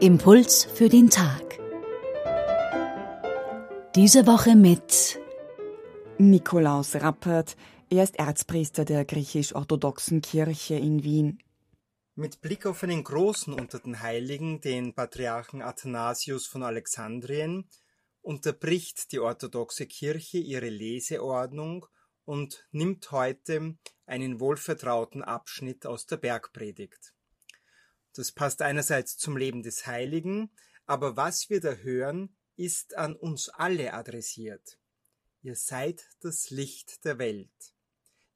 Impuls für den Tag. Diese Woche mit Nikolaus Rappert. Er ist Erzpriester der griechisch-orthodoxen Kirche in Wien. Mit Blick auf einen großen unter den Heiligen, den Patriarchen Athanasius von Alexandrien, unterbricht die orthodoxe Kirche ihre Leseordnung und nimmt heute einen wohlvertrauten Abschnitt aus der Bergpredigt. Das passt einerseits zum Leben des Heiligen, aber was wir da hören, ist an uns alle adressiert. Ihr seid das Licht der Welt.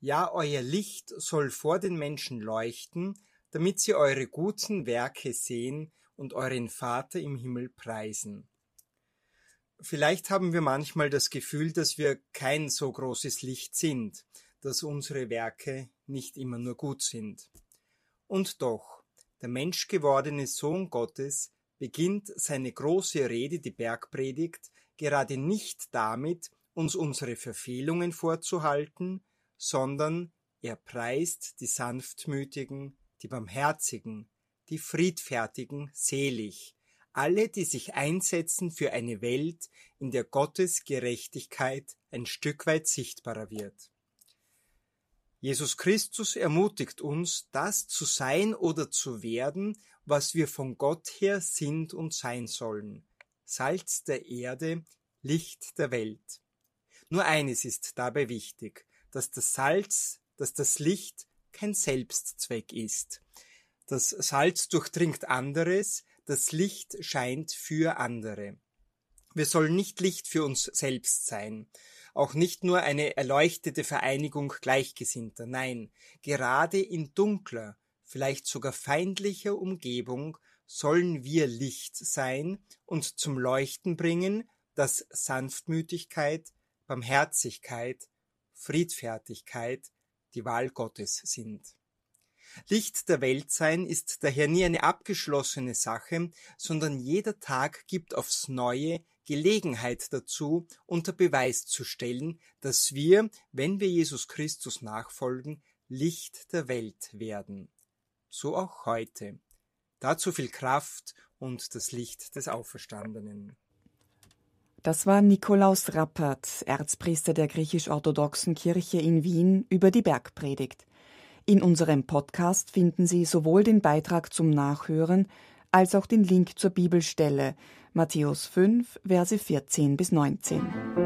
Ja, euer Licht soll vor den Menschen leuchten, damit sie eure guten Werke sehen und euren Vater im Himmel preisen. Vielleicht haben wir manchmal das Gefühl, dass wir kein so großes Licht sind, dass unsere Werke nicht immer nur gut sind. Und doch, der menschgewordene Sohn Gottes beginnt seine große Rede, die Bergpredigt, gerade nicht damit, uns unsere Verfehlungen vorzuhalten, sondern er preist die Sanftmütigen, die Barmherzigen, die Friedfertigen selig, alle, die sich einsetzen für eine Welt, in der Gottes Gerechtigkeit ein Stück weit sichtbarer wird. Jesus Christus ermutigt uns, das zu sein oder zu werden, was wir von Gott her sind und sein sollen. Salz der Erde, Licht der Welt. Nur eines ist dabei wichtig, dass das Salz, dass das Licht kein Selbstzweck ist. Das Salz durchdringt anderes, das Licht scheint für andere. Wir sollen nicht Licht für uns selbst sein auch nicht nur eine erleuchtete Vereinigung Gleichgesinnter, nein, gerade in dunkler, vielleicht sogar feindlicher Umgebung sollen wir Licht sein und zum Leuchten bringen, dass Sanftmütigkeit, Barmherzigkeit, Friedfertigkeit die Wahl Gottes sind. Licht der Welt sein ist daher nie eine abgeschlossene Sache, sondern jeder Tag gibt aufs Neue Gelegenheit dazu, unter Beweis zu stellen, dass wir, wenn wir Jesus Christus nachfolgen, Licht der Welt werden. So auch heute. Dazu viel Kraft und das Licht des Auferstandenen. Das war Nikolaus Rappert, Erzpriester der griechisch-orthodoxen Kirche in Wien, über die Bergpredigt. In unserem Podcast finden Sie sowohl den Beitrag zum Nachhören als auch den Link zur Bibelstelle Matthäus 5, Verse 14 bis 19.